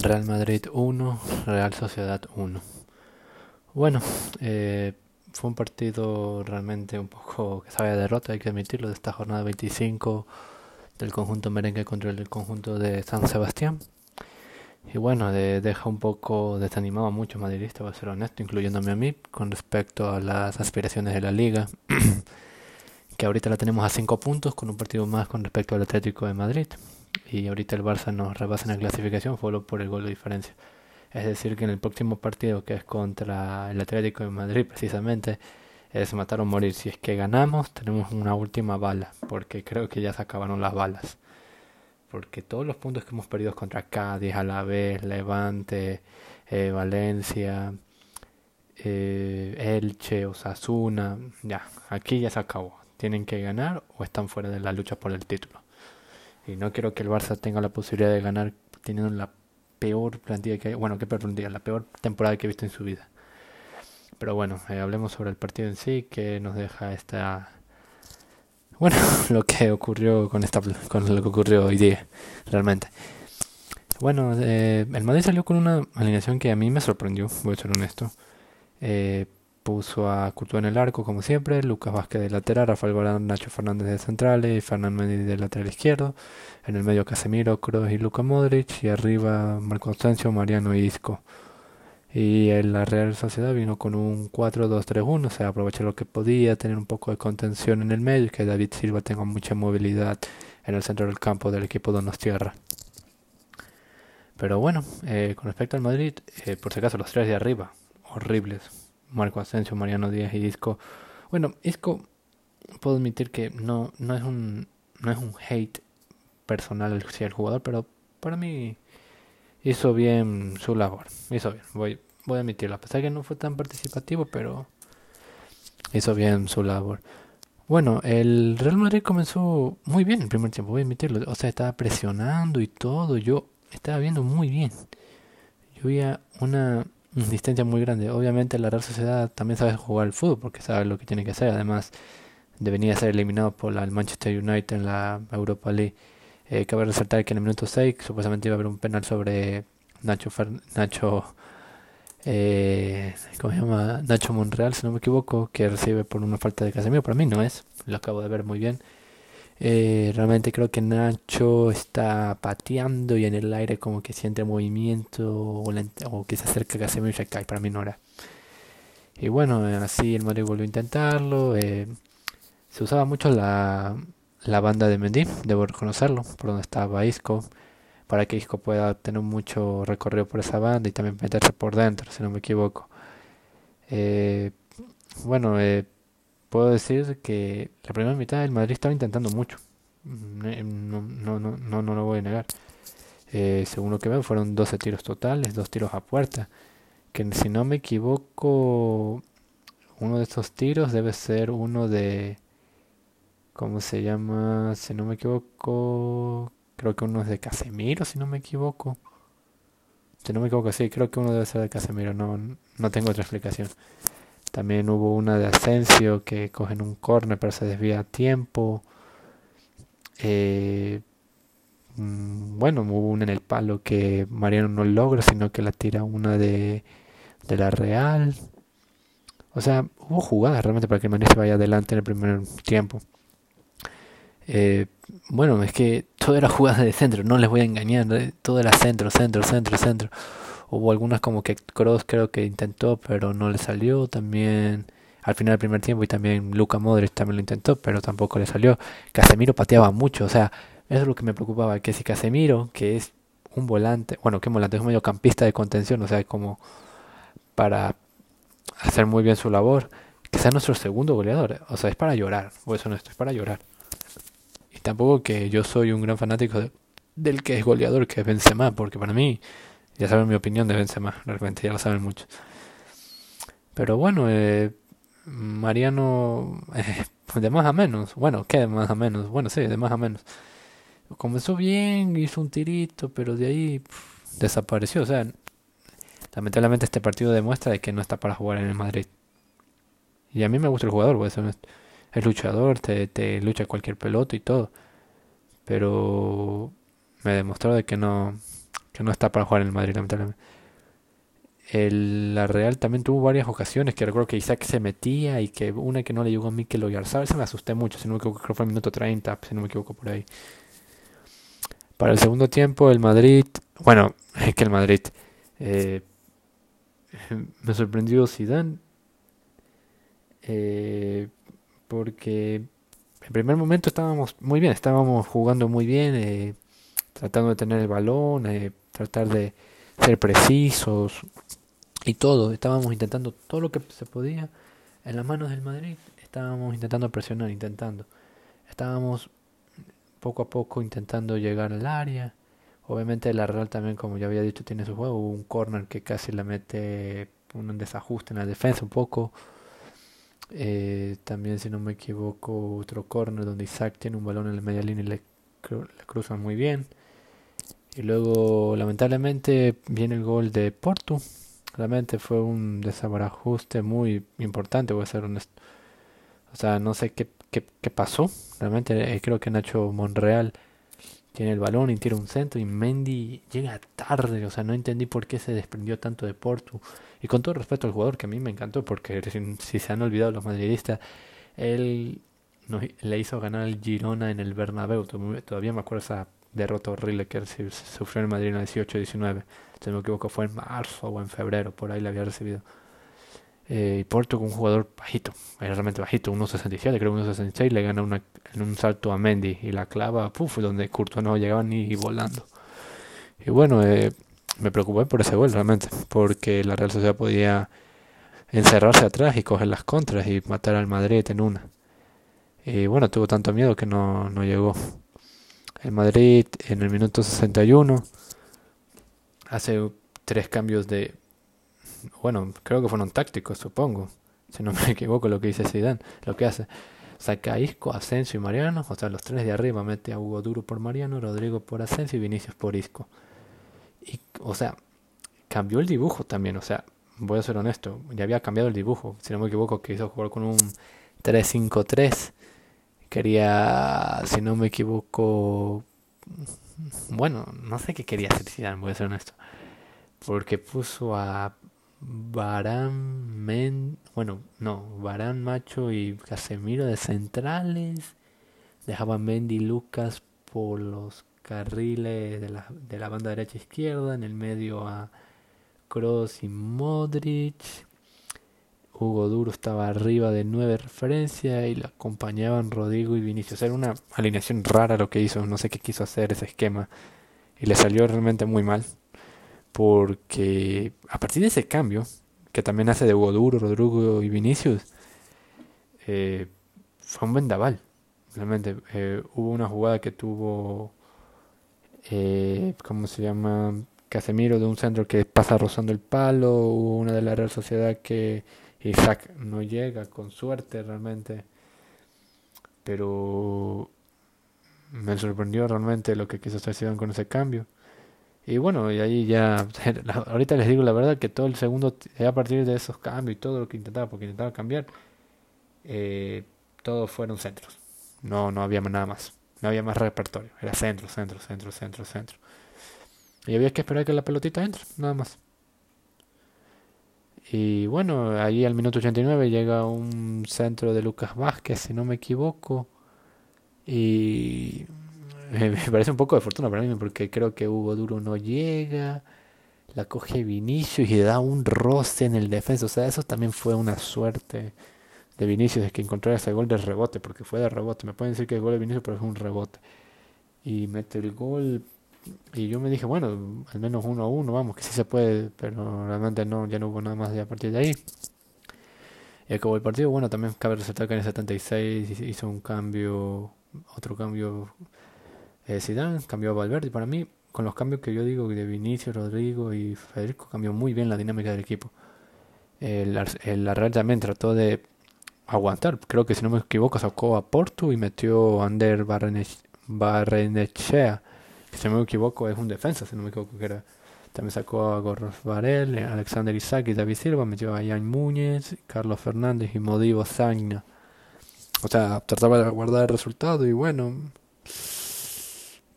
Real Madrid 1, Real Sociedad 1. Bueno, eh, fue un partido realmente un poco que sabe a derrota, hay que admitirlo, de esta jornada 25 del conjunto merengue contra el conjunto de San Sebastián. Y bueno, deja un poco desanimado a muchos madridistas, voy a ser honesto, incluyéndome a mí, con respecto a las aspiraciones de la liga, que ahorita la tenemos a 5 puntos, con un partido más con respecto al Atlético de Madrid y ahorita el Barça nos rebasa en la clasificación solo por el gol de diferencia. Es decir, que en el próximo partido, que es contra el Atlético de Madrid, precisamente, es matar o morir. Si es que ganamos, tenemos una última bala, porque creo que ya se acabaron las balas. Porque todos los puntos que hemos perdido contra Cádiz, Alavés, Levante, eh, Valencia, eh, Elche, Osasuna, ya, aquí ya se acabó. Tienen que ganar o están fuera de la lucha por el título. Y no quiero que el Barça tenga la posibilidad de ganar teniendo la peor plantilla que. Bueno, qué peor plantilla, la peor temporada que he visto en su vida. Pero bueno, eh, hablemos sobre el partido en sí, que nos deja esta. Bueno, lo que ocurrió con esta con lo que ocurrió hoy día, realmente. Bueno, eh, el Madrid salió con una alineación que a mí me sorprendió, voy a ser honesto. Eh, puso a Courtois en el arco, como siempre, Lucas Vázquez de lateral, Rafael Barán, Nacho Fernández de centrales y Fernando Mendy de lateral izquierdo. En el medio Casemiro, Kroos y Luka Modric. Y arriba Marco Constancio, Mariano y Isco. Y en la Real Sociedad vino con un 4-2-3-1, o sea, aprovechar lo que podía, tener un poco de contención en el medio y que David Silva tenga mucha movilidad en el centro del campo del equipo Donostierra. Pero bueno, eh, con respecto al Madrid, eh, por si acaso los tres de arriba, horribles Marco Asensio, Mariano Díaz y Isco. Bueno, Isco puedo admitir que no, no es un no es un hate personal hacia el jugador, pero para mí hizo bien su labor. Hizo bien, voy, voy a admitirlo. A pesar que no fue tan participativo, pero hizo bien su labor. Bueno, el Real Madrid comenzó muy bien el primer tiempo, voy a admitirlo. O sea, estaba presionando y todo. Yo estaba viendo muy bien. Yo veía una distancia muy grande. Obviamente la Real Sociedad también sabe jugar el fútbol porque sabe lo que tiene que hacer. Además de venir a ser eliminado por la, el Manchester United en la Europa League. Eh, cabe resaltar que en el minuto 6 supuestamente iba a haber un penal sobre Nacho Nacho eh, ¿cómo se llama? Nacho Monreal, si no me equivoco, que recibe por una falta de Casemiro. Para mí no es, lo acabo de ver muy bien. Eh, realmente creo que Nacho está pateando y en el aire como que siente movimiento o, que se acerca a Casemiro y se cae. Para mí no era. Y bueno, así el Madrid volvió a intentarlo. Eh, se usaba mucho la, la banda de Mendy, debo reconocerlo, por donde estaba Isco, para que Isco pueda tener mucho recorrido por esa banda y también meterse por dentro, si no me equivoco. Eh, bueno, eh, puedo decir que la primera mitad del Madrid estaba intentando mucho. Mm, eh, no, no, no, no, no lo voy a negar. Eh, según lo que veo, fueron 12 tiros totales, dos tiros a puerta. Que si no me equivoco, uno de estos tiros debe ser uno de. ¿Cómo se llama? Si no me equivoco, creo que uno es de Casemiro, si no me equivoco. Si no me equivoco, sí, creo que uno debe ser de Casemiro, no, no tengo otra explicación. También hubo una de Asensio que cogen un corner pero se desvía a tiempo. Eh, mm, bueno, hubo una en el palo que Mariano no logra, sino que la tira una de, de la Real. O sea, hubo jugadas realmente para que Mariano se vaya adelante en el primer tiempo. Eh, bueno, es que todo era jugada de centro, no les voy a engañar, todo era centro, centro, centro, centro. Hubo algunas como que Cross creo que intentó, pero no le salió. También al final del primer tiempo y también Luca Modric también lo intentó, pero tampoco le salió. Casemiro pateaba mucho, o sea, eso es lo que me preocupaba, que si Casemiro, que es un volante, bueno, que volante es un mediocampista de contención, o sea, como para hacer muy bien su labor, que sea nuestro segundo goleador, o sea, es para llorar, o eso no es para llorar. Y tampoco que yo soy un gran fanático del que es goleador, que es Benzema, porque para mí ya saben mi opinión de Benzema, realmente, ya lo saben mucho. Pero bueno, eh, Mariano, eh, de más a menos. Bueno, ¿qué de más a menos? Bueno, sí, de más a menos. Comenzó bien, hizo un tirito, pero de ahí desapareció. O sea, lamentablemente este partido demuestra de que no está para jugar en el Madrid. Y a mí me gusta el jugador, pues es luchador, te, te lucha cualquier pelota y todo. Pero me demostró de que no, que no está para jugar en el Madrid, lamentablemente. La Real también tuvo varias ocasiones que recuerdo que Isaac se metía y que una que no le llegó a Mikel Oyarzabal, se me asusté mucho, si no me equivoco, creo que fue el minuto 30, si no me equivoco por ahí. Para el segundo tiempo, el Madrid, bueno, es que el Madrid, eh, me sorprendió Zidane, eh, porque en primer momento estábamos muy bien, estábamos jugando muy bien, eh, tratando de tener el balón, eh, tratar de ser precisos y todo. Estábamos intentando todo lo que se podía en las manos del Madrid. Estábamos intentando presionar, intentando. Estábamos poco a poco intentando llegar al área. Obviamente la Real también, como ya había dicho, tiene su juego. Hubo un corner que casi le mete un desajuste en la defensa un poco. Eh, también, si no me equivoco, otro corner donde Isaac tiene un balón en la media línea y le, le cruzan muy bien. Y luego, lamentablemente, viene el gol de Porto. Realmente fue un desabarajuste muy importante, voy a ser honesto. O sea, no sé qué, qué, qué pasó. Realmente eh, creo que Nacho Monreal tiene el balón y tira un centro y Mendy llega tarde. O sea, no entendí por qué se desprendió tanto de Porto. Y con todo respeto al jugador, que a mí me encantó, porque si, se han olvidado los madridistas, él le hizo ganar al Girona en el Bernabéu. Todavía me acuerdo esa derrota horrible que sufrió en Madrid en el 18-19. Si no me equivoco, fue en marzo o en febrero, por ahí le había recibido. Eh, y Porto con un jugador bajito, era realmente bajito, 1.67, creo 1.66, le gana una, en un salto a Mendy y la clava, puff, donde Curto no llegaba ni volando. Y bueno, eh, me preocupé por ese gol realmente, porque la Real Sociedad podía encerrarse atrás y coger las contras y matar al Madrid en una. Y bueno, tuvo tanto miedo que no, no llegó. El Madrid en el minuto 61 hace tres cambios de... Bueno, creo que fueron tácticos, supongo. Si no me equivoco lo que dice Zidane, lo que hace. Saca Isco, Asensio y Mariano, o sea, los tres de arriba mete a Hugo Duro por Mariano, Rodrigo por Asensio y Vinicius por Isco. Y, o sea, cambió el dibujo también, o sea, voy a ser honesto, ya había cambiado el dibujo, si no me equivoco, que hizo jugar con un 3-5-3 Quería, si no me equivoco, bueno, no sé qué quería hacer Zidane, voy a ser honesto. Porque puso a Barán, Men, bueno, no, Barán, Macho y Casemiro de centrales. Dejaba a Mendy y Lucas por los carriles de la, de la banda derecha izquierda. En el medio a Cross y Modric. Hugo Duro estaba arriba de nueve referencias y le acompañaban Rodrigo y Vinicius. Era una alineación rara lo que hizo, no sé qué quiso hacer ese esquema. Y le salió realmente muy mal. Porque a partir de ese cambio, que también hace de Hugo Duro, Rodrigo y Vinicius, eh, fue un vendaval. Realmente eh, hubo una jugada que tuvo, eh, ¿cómo se llama? Casemiro de un centro que pasa rozando el palo. Hubo una de la Real Sociedad que Isaac no llega con suerte realmente. Pero me sorprendió realmente lo que quiso hacer con ese cambio. Y bueno, y ahí ya, ahorita les digo la verdad que todo el segundo, a partir de esos cambios y todo lo que intentaba, porque intentaba cambiar, eh, todos fueron centros. No, no había nada más. No había más repertorio. Era centro, centro, centro, centro, centro. Y había que esperar que la pelotita entre, nada más. Y bueno, ahí al minuto 89 llega un centro de Lucas Vázquez, si no me equivoco. Y me parece un poco de fortuna para mí, porque creo que Hugo Duro no llega. La coge Vinicius y le da un roce en el defensa. O sea, eso también fue una suerte de Vinicius, de que encontrara ese gol de rebote, porque fue de rebote. Me pueden decir que el gol de Vinicius, pero es un rebote. Y mete el gol y yo me dije, bueno, al menos uno a uno, vamos, que sí se puede, pero realmente no, ya no hubo nada más de a partir de ahí. Y acabó el partido, bueno, también cabe resaltar que en el 76 hizo un cambio, otro cambio eh, Zidane, cambió a Valverde, y para mí, con los cambios que yo digo de Vinicio, Rodrigo y Federico, cambió muy bien la dinámica del equipo. El, el Real también trató de aguantar, creo que si no me equivoco sacó a Porto y metió a Ander Barrenechea si no me equivoco, es un defensa, si no me equivoco, que era. También sacó a Gorros Varel, Alexander Isaac y David Silva, metió a Jan Múñez, Carlos Fernández y Modivo Zagna. O sea, trataba de guardar el resultado y bueno.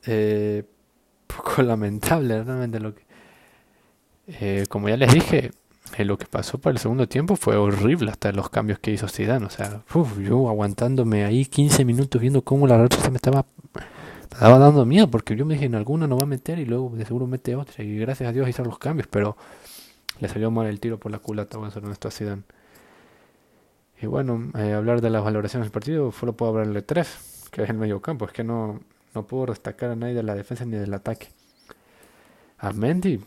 Eh, poco lamentable realmente lo que... Eh, como ya les dije, eh, lo que pasó para el segundo tiempo fue horrible hasta los cambios que hizo Zidane. O sea, yo aguantándome ahí 15 minutos viendo cómo la racha se me estaba, estaba dando miedo porque yo me dije en alguna no va a meter y luego de seguro mete otra. Y gracias a Dios hizo los cambios, pero le salió mal el tiro por la culata, bueno, ser nuestro Zidane. Y bueno, eh, hablar de las valoraciones del partido, solo puedo hablarle tres, que es el medio campo. Es que no, no puedo destacar a nadie de la defensa ni del ataque. A Mendy,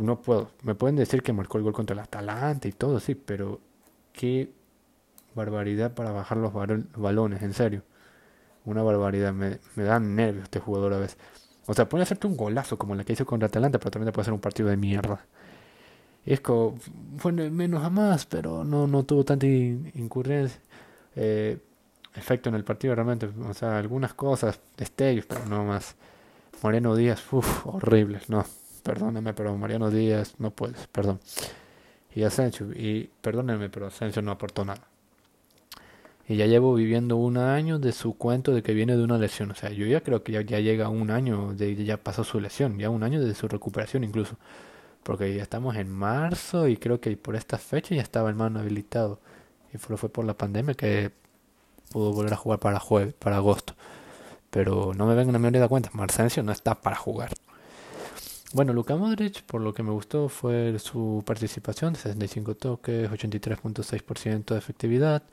no puedo. Me pueden decir que marcó el gol contra el Atalanta y todo, sí, pero qué barbaridad para bajar los balones, en serio. Una barbaridad, me, me dan nervios este jugador a veces. O sea, puede hacerte un golazo como la que hizo contra Atalanta, pero también te puede hacer un partido de mierda. Es como, fue menos a más, pero no, no tuvo tanta incurrencia. Eh, efecto en el partido realmente. O sea, algunas cosas, destellos, pero no más. Moreno Díaz, uff, horribles, no perdóneme, pero Mariano Díaz no puedes, perdón. Y Asensio, y perdónenme, pero Asensio no aportó nada. Y ya llevo viviendo un año de su cuento de que viene de una lesión. O sea, yo ya creo que ya, ya llega un año de ya pasó su lesión, ya un año de su recuperación incluso. Porque ya estamos en marzo y creo que por esta fecha ya estaba el mano habilitado. Y fue, fue por la pandemia que pudo volver a jugar para, jueves, para agosto. Pero no me vengan a me dar cuenta, Marcencio no está para jugar. Bueno, Luka Modric, por lo que me gustó, fue su participación, 65 toques, 83.6% de efectividad,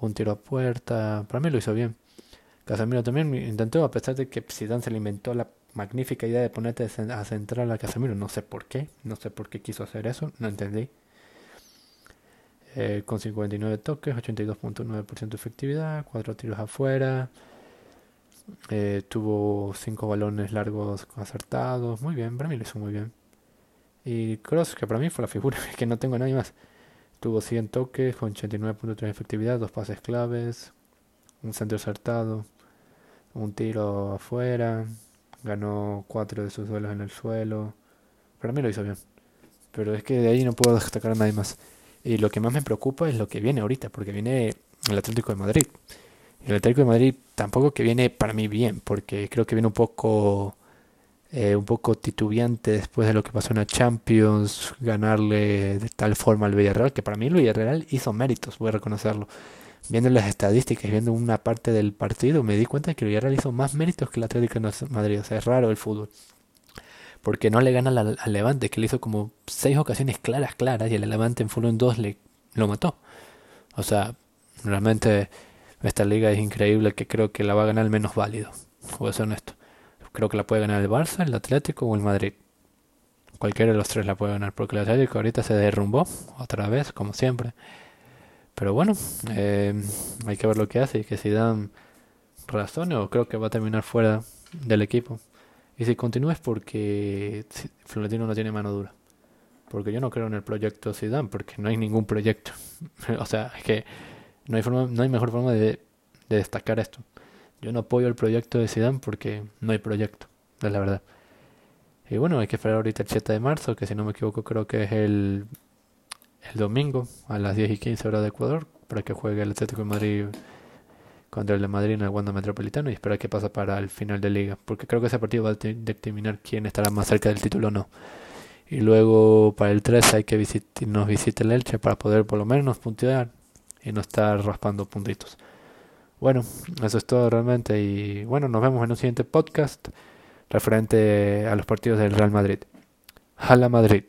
un tiro a puerta, para mí lo hizo bien. Casemiro también intentó, a pesar de que Zidane se le inventó la magnífica idea de ponerte a central a Casemiro, no sé por qué, no sé por qué quiso hacer eso, no entendí. Eh, con 59 toques, 82.9% de efectividad, 4 tiros afuera, eh, tuvo cinco balones largos acertados. Muy bien, para mí lo hizo muy bien. Y Cross, que para mí fue la figura, que no tengo nadie más. Tuvo 100 toques con 89.3 de efectividad, dos pases claves, un centro acertado, un tiro afuera, ganó cuatro de sus duelos en el suelo. Para mí lo hizo bien. Pero es que de ahí no puedo destacar a nadie más. Y lo que más me preocupa es lo que viene ahorita, porque viene el Atlético de Madrid. El Atlético de Madrid tampoco que viene para mí bien, porque creo que viene un poco eh, un poco titubeante después de lo que pasó en la Champions, ganarle de tal forma al Villarreal, que para mí el Villarreal hizo méritos, voy a reconocerlo. Viendo las estadísticas y viendo una parte del partido, me di cuenta que el Villarreal hizo más méritos que el Atlético de Madrid. O sea, es raro el fútbol. Porque no le gana al, Levante, que le hizo como seis ocasiones claras, claras, y el Levante en fútbol en dos le lo mató. O sea, realmente esta liga es increíble que creo que la va a ganar el menos válido. Voy a ser honesto. Creo que la puede ganar el Barça, el Atlético o el Madrid. Cualquiera de los tres la puede ganar porque el Atlético ahorita se derrumbó otra vez, como siempre. Pero bueno, eh, hay que ver lo que hace y que si dan o creo que va a terminar fuera del equipo. Y si continúa es porque Florentino no tiene mano dura. Porque yo no creo en el proyecto Zidane, porque no hay ningún proyecto. o sea, es que no hay, forma, no hay mejor forma de, destacar esto. Yo no apoyo el proyecto de Zidane porque no hay proyecto, es la verdad. Y bueno, hay que esperar ahorita el 7 de marzo, que si no me equivoco creo que es el, el domingo a las 10 y 15 horas de Ecuador, para que juegue el Atlético de Madrid contra el de Madrid en el Wanda Metropolitano y esperar qué pasa para el final de liga, porque creo que ese partido va a determinar quién estará más cerca del título o no. Y luego para el 3 hay que nos visite el Elche para poder por lo menos puntear y no estar raspando puntitos. Bueno, eso es todo realmente y bueno, nos vemos en un siguiente podcast referente a los partidos del Real Madrid. Jala Madrid.